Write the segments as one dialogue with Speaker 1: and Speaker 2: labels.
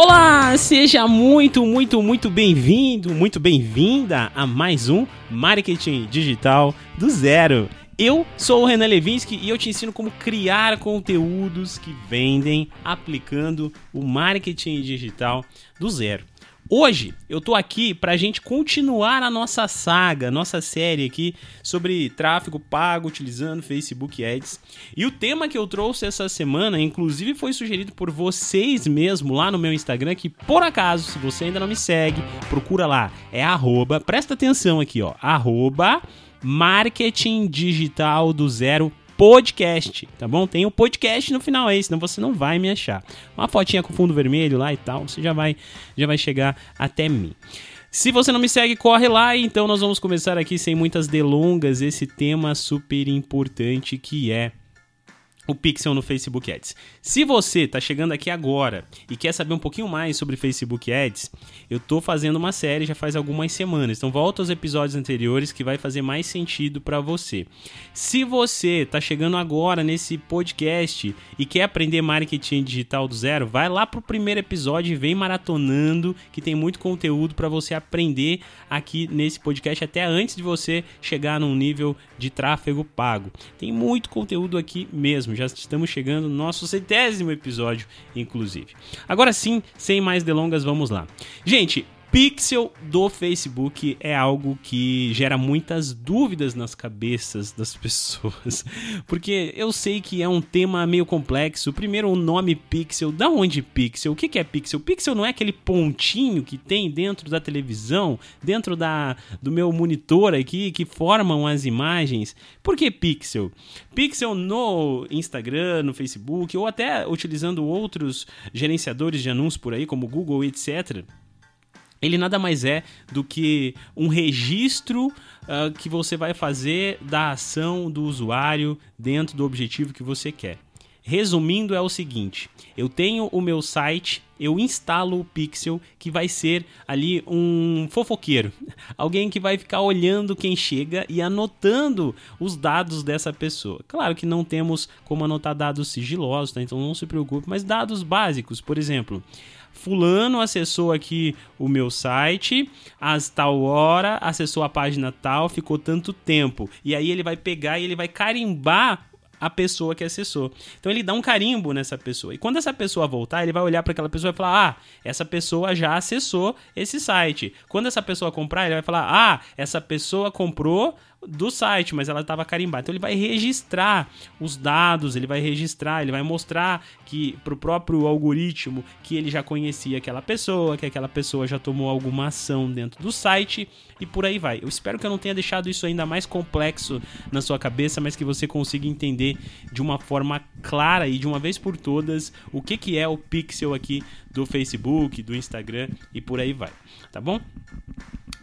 Speaker 1: Olá, seja muito, muito, muito bem-vindo, muito bem-vinda a mais um Marketing Digital do Zero. Eu sou o Renan Levinsky e eu te ensino como criar conteúdos que vendem aplicando o marketing digital do zero. Hoje eu tô aqui para a gente continuar a nossa saga, nossa série aqui sobre tráfego pago utilizando Facebook Ads. E o tema que eu trouxe essa semana, inclusive, foi sugerido por vocês mesmo lá no meu Instagram, que por acaso, se você ainda não me segue, procura lá. É arroba, presta atenção aqui, ó, arroba marketing digital do zero podcast, tá bom? Tem o um podcast no final aí, senão você não vai me achar. Uma fotinha com fundo vermelho lá e tal, você já vai, já vai chegar até mim. Se você não me segue, corre lá. Então nós vamos começar aqui sem muitas delongas esse tema super importante que é o Pixel no Facebook Ads. Se você está chegando aqui agora e quer saber um pouquinho mais sobre Facebook Ads, eu estou fazendo uma série já faz algumas semanas. Então volta aos episódios anteriores que vai fazer mais sentido para você. Se você está chegando agora nesse podcast e quer aprender marketing digital do zero, vai lá pro primeiro episódio e vem maratonando, que tem muito conteúdo para você aprender aqui nesse podcast até antes de você chegar num nível de tráfego pago. Tem muito conteúdo aqui mesmo já estamos chegando no nosso centésimo episódio, inclusive. Agora sim, sem mais delongas, vamos lá. Gente, pixel do Facebook é algo que gera muitas dúvidas nas cabeças das pessoas, porque eu sei que é um tema meio complexo. Primeiro, o nome pixel, da onde pixel? O que é pixel? Pixel não é aquele pontinho que tem dentro da televisão, dentro da, do meu monitor aqui, que formam as imagens. Por que pixel? Pixel no Instagram, no Facebook, ou até utilizando outros gerenciadores de anúncios por aí, como Google, etc ele nada mais é do que um registro uh, que você vai fazer da ação do usuário dentro do objetivo que você quer. Resumindo, é o seguinte: eu tenho o meu site, eu instalo o Pixel, que vai ser ali um fofoqueiro, alguém que vai ficar olhando quem chega e anotando os dados dessa pessoa. Claro que não temos como anotar dados sigilosos, tá? então não se preocupe, mas dados básicos, por exemplo fulano acessou aqui o meu site, às tal hora, acessou a página tal, ficou tanto tempo. E aí ele vai pegar e ele vai carimbar a pessoa que acessou. Então ele dá um carimbo nessa pessoa. E quando essa pessoa voltar, ele vai olhar para aquela pessoa e falar: "Ah, essa pessoa já acessou esse site". Quando essa pessoa comprar, ele vai falar: "Ah, essa pessoa comprou do site, mas ela estava carimbada. Então ele vai registrar os dados, ele vai registrar, ele vai mostrar que para o próprio algoritmo que ele já conhecia aquela pessoa, que aquela pessoa já tomou alguma ação dentro do site e por aí vai. Eu espero que eu não tenha deixado isso ainda mais complexo na sua cabeça, mas que você consiga entender de uma forma clara e de uma vez por todas o que, que é o pixel aqui do Facebook, do Instagram e por aí vai, tá bom?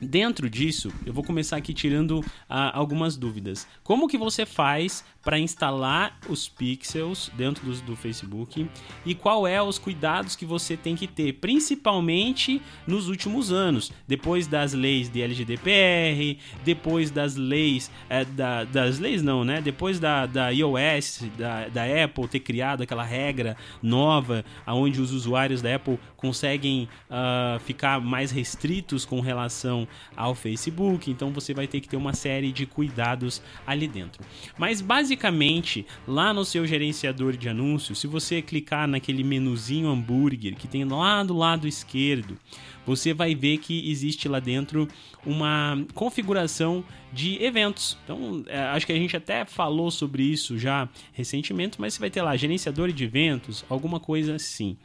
Speaker 1: Dentro disso, eu vou começar aqui tirando uh, algumas dúvidas. Como que você faz para instalar os pixels dentro do, do, Facebook e qual é os cuidados que você tem que ter, principalmente nos últimos anos, depois das leis de LGDPR, depois das leis é, da, das leis não, né? Depois da, da iOS, da, da Apple ter criado aquela regra nova, aonde os usuários da Apple conseguem uh, ficar mais restritos com relação ao Facebook, então você vai ter que ter uma série de cuidados ali dentro. Mas basicamente basicamente, lá no seu gerenciador de anúncios, se você clicar naquele menuzinho hambúrguer que tem lá do lado esquerdo, você vai ver que existe lá dentro uma configuração de eventos. Então, é, acho que a gente até falou sobre isso já recentemente, mas você vai ter lá gerenciador de eventos, alguma coisa assim.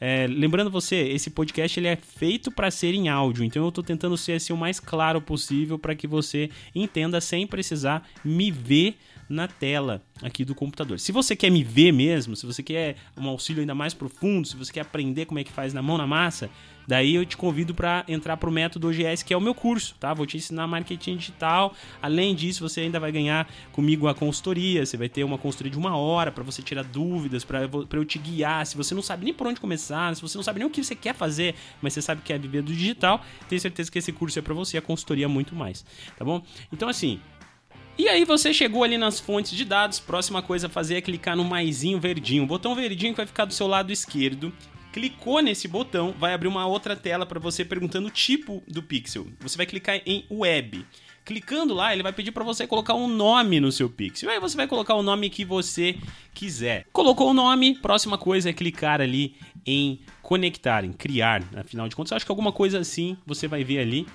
Speaker 1: É, lembrando você, esse podcast ele é feito para ser em áudio, então eu estou tentando ser assim, o mais claro possível para que você entenda sem precisar me ver na tela aqui do computador. Se você quer me ver mesmo, se você quer um auxílio ainda mais profundo, se você quer aprender como é que faz na mão na massa, daí eu te convido para entrar para o método OGS, que é o meu curso, tá? Vou te ensinar marketing digital. Além disso, você ainda vai ganhar comigo a consultoria. Você vai ter uma consultoria de uma hora para você tirar dúvidas, para eu te guiar. Se você não sabe nem por onde começar, se você não sabe nem o que você quer fazer, mas você sabe que é viver do digital, tenho certeza que esse curso é para você, a consultoria muito mais, tá bom? Então assim, e aí você chegou ali nas fontes de dados, próxima coisa a fazer é clicar no maisinho verdinho, o botão verdinho que vai ficar do seu lado esquerdo. Clicou nesse botão, vai abrir uma outra tela para você perguntando o tipo do pixel. Você vai clicar em web. Clicando lá, ele vai pedir para você colocar um nome no seu pixel. Aí você vai colocar o nome que você quiser. Colocou o nome, próxima coisa é clicar ali em conectar, em criar. Afinal de contas, acho que alguma coisa assim você vai ver ali.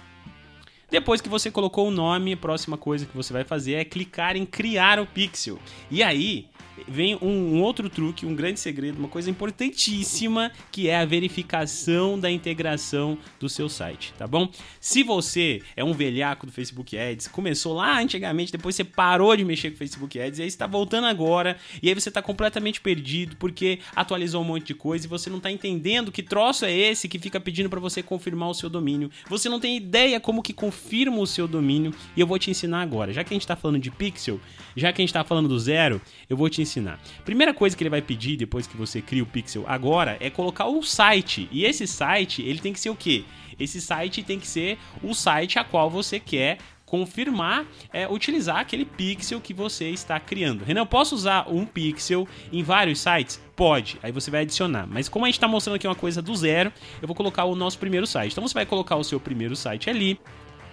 Speaker 1: Depois que você colocou o nome, a próxima coisa que você vai fazer é clicar em criar o pixel. E aí, vem um, um, outro truque, um grande segredo, uma coisa importantíssima, que é a verificação da integração do seu site, tá bom? Se você é um velhaco do Facebook Ads, começou lá antigamente, depois você parou de mexer com o Facebook Ads, e aí está voltando agora, e aí você está completamente perdido porque atualizou um monte de coisa e você não está entendendo que troço é esse que fica pedindo para você confirmar o seu domínio. Você não tem ideia como que confirma o seu domínio, e eu vou te ensinar agora. Já que a gente está falando de pixel, já que a gente está falando do zero, eu vou te ensinar ensinar. Primeira coisa que ele vai pedir depois que você cria o pixel agora é colocar o site. E esse site, ele tem que ser o quê? Esse site tem que ser o site a qual você quer confirmar, é, utilizar aquele pixel que você está criando. Renan, posso usar um pixel em vários sites? Pode, aí você vai adicionar. Mas como a gente está mostrando aqui uma coisa do zero, eu vou colocar o nosso primeiro site. Então você vai colocar o seu primeiro site ali.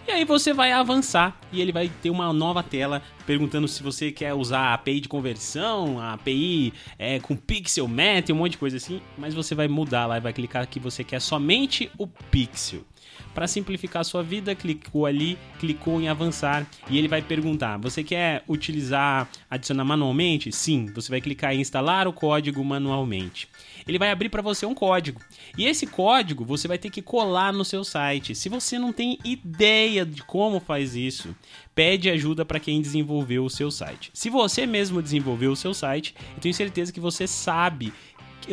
Speaker 1: E aí você vai avançar e ele vai ter uma nova tela perguntando se você quer usar a API de conversão, a API é, com pixel, met, um monte de coisa assim, mas você vai mudar lá e vai clicar que você quer somente o pixel. Para simplificar sua vida, clicou ali, clicou em avançar e ele vai perguntar: você quer utilizar, adicionar manualmente? Sim, você vai clicar em instalar o código manualmente. Ele vai abrir para você um código e esse código você vai ter que colar no seu site. Se você não tem ideia de como faz isso, pede ajuda para quem desenvolveu o seu site. Se você mesmo desenvolveu o seu site, eu tenho certeza que você sabe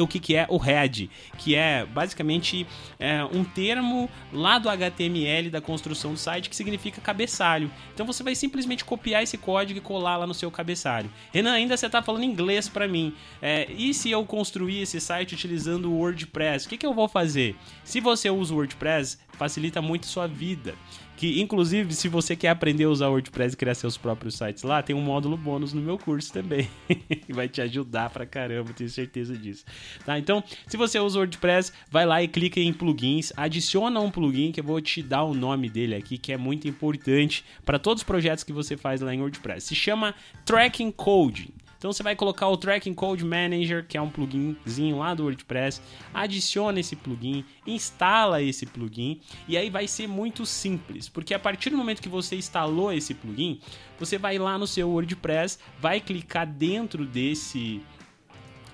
Speaker 1: o que, que é o head, que é basicamente é, um termo lá do HTML da construção do site que significa cabeçalho. Então você vai simplesmente copiar esse código e colar lá no seu cabeçalho. Renan, ainda você está falando inglês para mim. É, e se eu construir esse site utilizando o WordPress? O que, que eu vou fazer? Se você usa o WordPress, facilita muito sua vida. Que, inclusive, se você quer aprender a usar WordPress e criar seus próprios sites lá, tem um módulo bônus no meu curso também. vai te ajudar pra caramba, tenho certeza disso. Tá? Então, se você usa WordPress, vai lá e clica em plugins, adiciona um plugin que eu vou te dar o nome dele aqui, que é muito importante para todos os projetos que você faz lá em WordPress. Se chama Tracking Code. Então você vai colocar o Tracking Code Manager, que é um pluginzinho lá do WordPress, adiciona esse plugin, instala esse plugin e aí vai ser muito simples, porque a partir do momento que você instalou esse plugin, você vai lá no seu WordPress, vai clicar dentro desse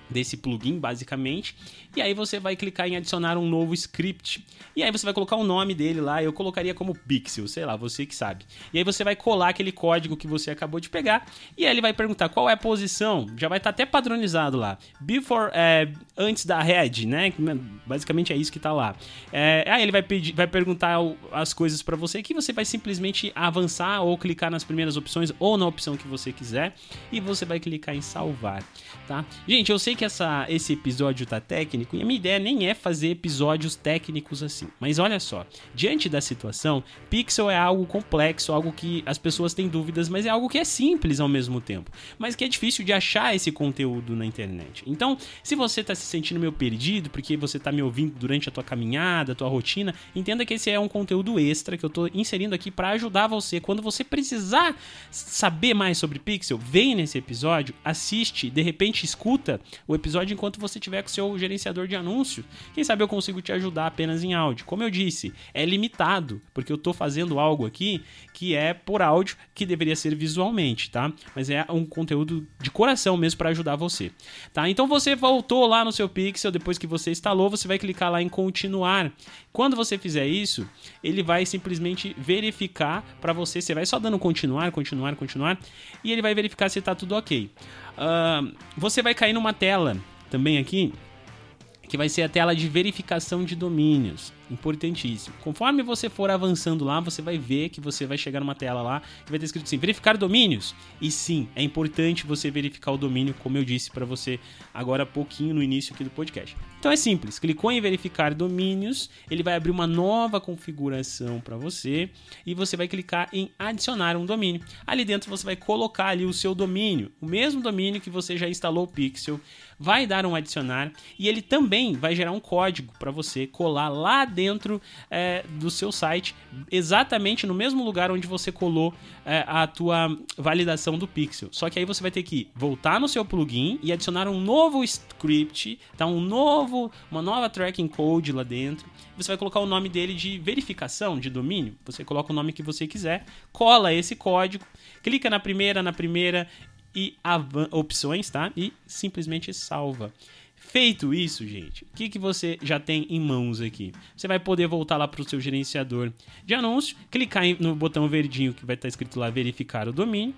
Speaker 1: desse plugin, basicamente. E aí você vai clicar em adicionar um novo script. E aí você vai colocar o nome dele lá, eu colocaria como pixel, sei lá, você que sabe. E aí você vai colar aquele código que você acabou de pegar e aí ele vai perguntar qual é a posição, já vai estar tá até padronizado lá. Before, é, antes da head, né? Basicamente é isso que está lá. É, aí ele vai, pedir, vai perguntar as coisas para você que você vai simplesmente avançar ou clicar nas primeiras opções ou na opção que você quiser e você vai clicar em salvar, tá? Gente, eu sei que essa, esse episódio tá técnico e a minha ideia nem é fazer episódios técnicos assim. Mas olha só, diante da situação, Pixel é algo complexo, algo que as pessoas têm dúvidas, mas é algo que é simples ao mesmo tempo, mas que é difícil de achar esse conteúdo na internet. Então, se você tá se sentindo meio perdido porque você tá me ouvindo durante a tua caminhada, a tua rotina, entenda que esse é um conteúdo extra que eu tô inserindo aqui para ajudar você quando você precisar saber mais sobre Pixel, vem nesse episódio, assiste, de repente escuta o episódio enquanto você tiver com seu gerenciador de anúncios. Quem sabe eu consigo te ajudar apenas em áudio. Como eu disse, é limitado, porque eu estou fazendo algo aqui que é por áudio, que deveria ser visualmente, tá? Mas é um conteúdo de coração mesmo para ajudar você, tá? Então você voltou lá no seu Pixel, depois que você instalou, você vai clicar lá em continuar. Quando você fizer isso, ele vai simplesmente verificar para você, você vai só dando continuar, continuar, continuar, e ele vai verificar se está tudo ok. Uh, você vai cair numa tela também aqui, que vai ser a tela de verificação de domínios. Importantíssimo. Conforme você for avançando lá, você vai ver que você vai chegar numa tela lá que vai ter escrito assim: verificar domínios. E sim, é importante você verificar o domínio, como eu disse para você agora há pouquinho no início aqui do podcast. Então é simples, clicou em verificar domínios, ele vai abrir uma nova configuração para você e você vai clicar em adicionar um domínio. Ali dentro você vai colocar ali o seu domínio, o mesmo domínio que você já instalou o Pixel vai dar um adicionar e ele também vai gerar um código para você colar lá dentro é, do seu site, exatamente no mesmo lugar onde você colou é, a tua validação do pixel. Só que aí você vai ter que voltar no seu plugin e adicionar um novo script, tá? um novo, uma nova tracking code lá dentro. Você vai colocar o nome dele de verificação de domínio. Você coloca o nome que você quiser, cola esse código, clica na primeira, na primeira e opções, tá? E simplesmente salva. Feito isso, gente, o que, que você já tem em mãos aqui? Você vai poder voltar lá para o seu gerenciador de anúncio, clicar no botão verdinho que vai estar escrito lá verificar o domínio.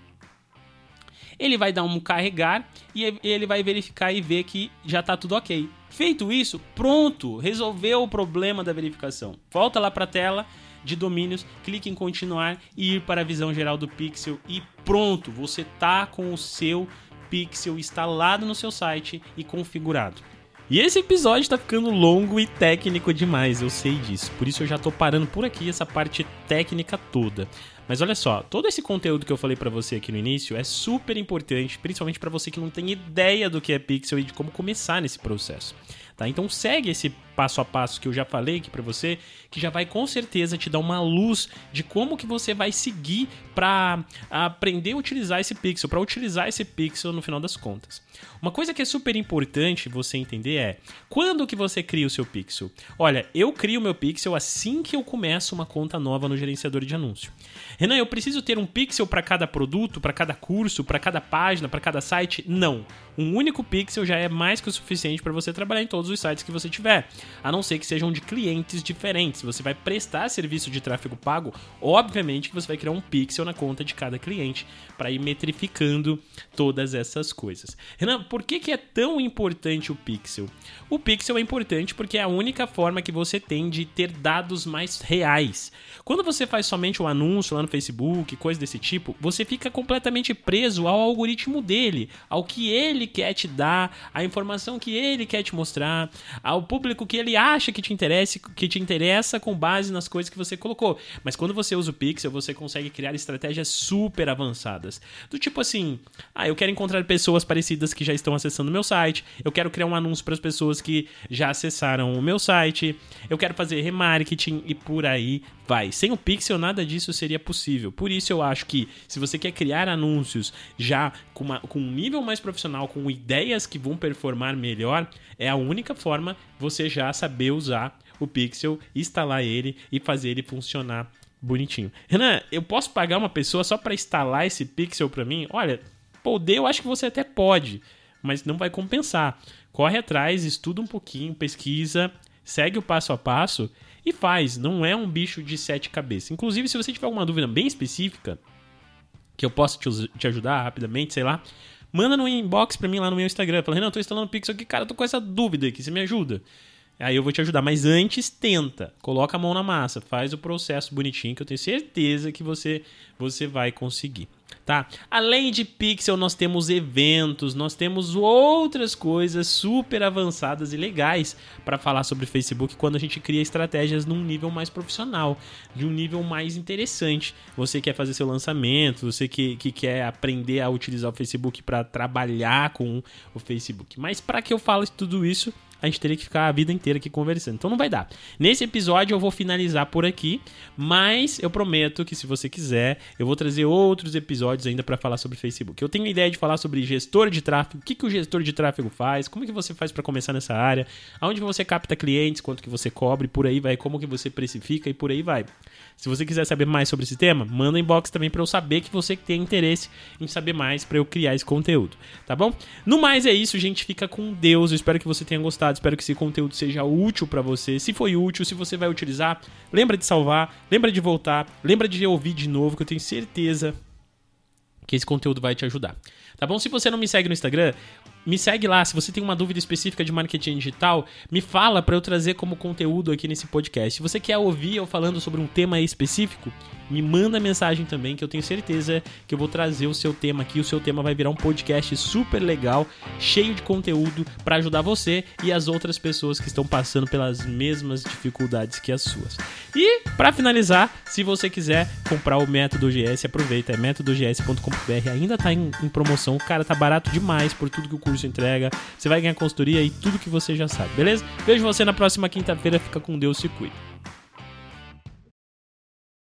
Speaker 1: Ele vai dar um carregar e ele vai verificar e ver que já está tudo ok. Feito isso, pronto, resolveu o problema da verificação. Volta lá para a tela de domínios, clique em continuar e ir para a visão geral do Pixel e pronto, você tá com o seu Pixel instalado no seu site e configurado. E esse episódio tá ficando longo e técnico demais, eu sei disso. Por isso eu já tô parando por aqui essa parte técnica toda. Mas olha só, todo esse conteúdo que eu falei para você aqui no início é super importante, principalmente para você que não tem ideia do que é Pixel e de como começar nesse processo. Tá? Então segue esse passo a passo que eu já falei aqui para você, que já vai com certeza te dar uma luz de como que você vai seguir para aprender a utilizar esse pixel, para utilizar esse pixel no final das contas. Uma coisa que é super importante você entender é quando que você cria o seu pixel. Olha, eu crio o meu pixel assim que eu começo uma conta nova no gerenciador de anúncio. Renan, eu preciso ter um pixel para cada produto, para cada curso, para cada página, para cada site? Não. Um único pixel já é mais que o suficiente para você trabalhar em todos os sites que você tiver a não ser que sejam de clientes diferentes. Se você vai prestar serviço de tráfego pago, obviamente que você vai criar um pixel na conta de cada cliente para ir metrificando todas essas coisas. Renan, por que, que é tão importante o pixel? O pixel é importante porque é a única forma que você tem de ter dados mais reais. Quando você faz somente um anúncio lá no Facebook, coisa desse tipo, você fica completamente preso ao algoritmo dele, ao que ele quer te dar, a informação que ele quer te mostrar, ao público que ele acha que te interessa, que te interessa com base nas coisas que você colocou. Mas quando você usa o Pixel, você consegue criar estratégias super avançadas. Do tipo assim, ah, eu quero encontrar pessoas parecidas que já estão acessando o meu site, eu quero criar um anúncio para as pessoas que já acessaram o meu site, eu quero fazer remarketing e por aí vai. Sem o Pixel, nada disso seria possível. Por isso eu acho que se você quer criar anúncios já com, uma, com um nível mais profissional, com ideias que vão performar melhor, é a única forma você já saber usar o Pixel, instalar ele e fazer ele funcionar bonitinho. Renan, eu posso pagar uma pessoa só para instalar esse Pixel para mim? Olha, poder eu acho que você até pode, mas não vai compensar. Corre atrás, estuda um pouquinho, pesquisa, segue o passo a passo e faz. Não é um bicho de sete cabeças. Inclusive, se você tiver alguma dúvida bem específica, que eu possa te, te ajudar rapidamente, sei lá, manda no inbox pra mim lá no meu Instagram. Fala, Renan, eu tô instalando Pixel aqui, cara, eu tô com essa dúvida aqui, você me ajuda? Aí eu vou te ajudar, mas antes tenta, coloca a mão na massa, faz o processo bonitinho que eu tenho certeza que você você vai conseguir tá? Além de Pixel, nós temos eventos, nós temos outras coisas super avançadas e legais para falar sobre Facebook quando a gente cria estratégias num nível mais profissional, de um nível mais interessante. Você quer fazer seu lançamento, você que, que quer aprender a utilizar o Facebook para trabalhar com o Facebook. Mas para que eu fale tudo isso, a gente teria que ficar a vida inteira aqui conversando. Então não vai dar. Nesse episódio eu vou finalizar por aqui, mas eu prometo que se você quiser, eu vou trazer outros episódios ainda para falar sobre Facebook. Eu tenho a ideia de falar sobre gestor de tráfego, o que, que o gestor de tráfego faz, como que você faz para começar nessa área, aonde você capta clientes, quanto que você cobre, por aí vai, como que você precifica e por aí vai. Se você quiser saber mais sobre esse tema, manda inbox também para eu saber que você tem interesse em saber mais para eu criar esse conteúdo, tá bom? No mais é isso, gente, fica com Deus. Eu espero que você tenha gostado, espero que esse conteúdo seja útil para você. Se foi útil, se você vai utilizar, lembra de salvar, lembra de voltar, lembra de ouvir de novo que eu tenho certeza que esse conteúdo vai te ajudar. Tá bom? Se você não me segue no Instagram, me segue lá. Se você tem uma dúvida específica de marketing digital, me fala para eu trazer como conteúdo aqui nesse podcast. Se você quer ouvir eu falando sobre um tema específico, me manda mensagem também, que eu tenho certeza que eu vou trazer o seu tema aqui. O seu tema vai virar um podcast super legal, cheio de conteúdo para ajudar você e as outras pessoas que estão passando pelas mesmas dificuldades que as suas. E para finalizar, se você quiser comprar o Método GS, aproveita, é métodogs.com.br, ainda tá em, em, promoção, cara, tá barato demais por tudo que o curso entrega. Você vai ganhar consultoria e tudo que você já sabe, beleza? Vejo você na próxima quinta-feira, fica com Deus, se cuida.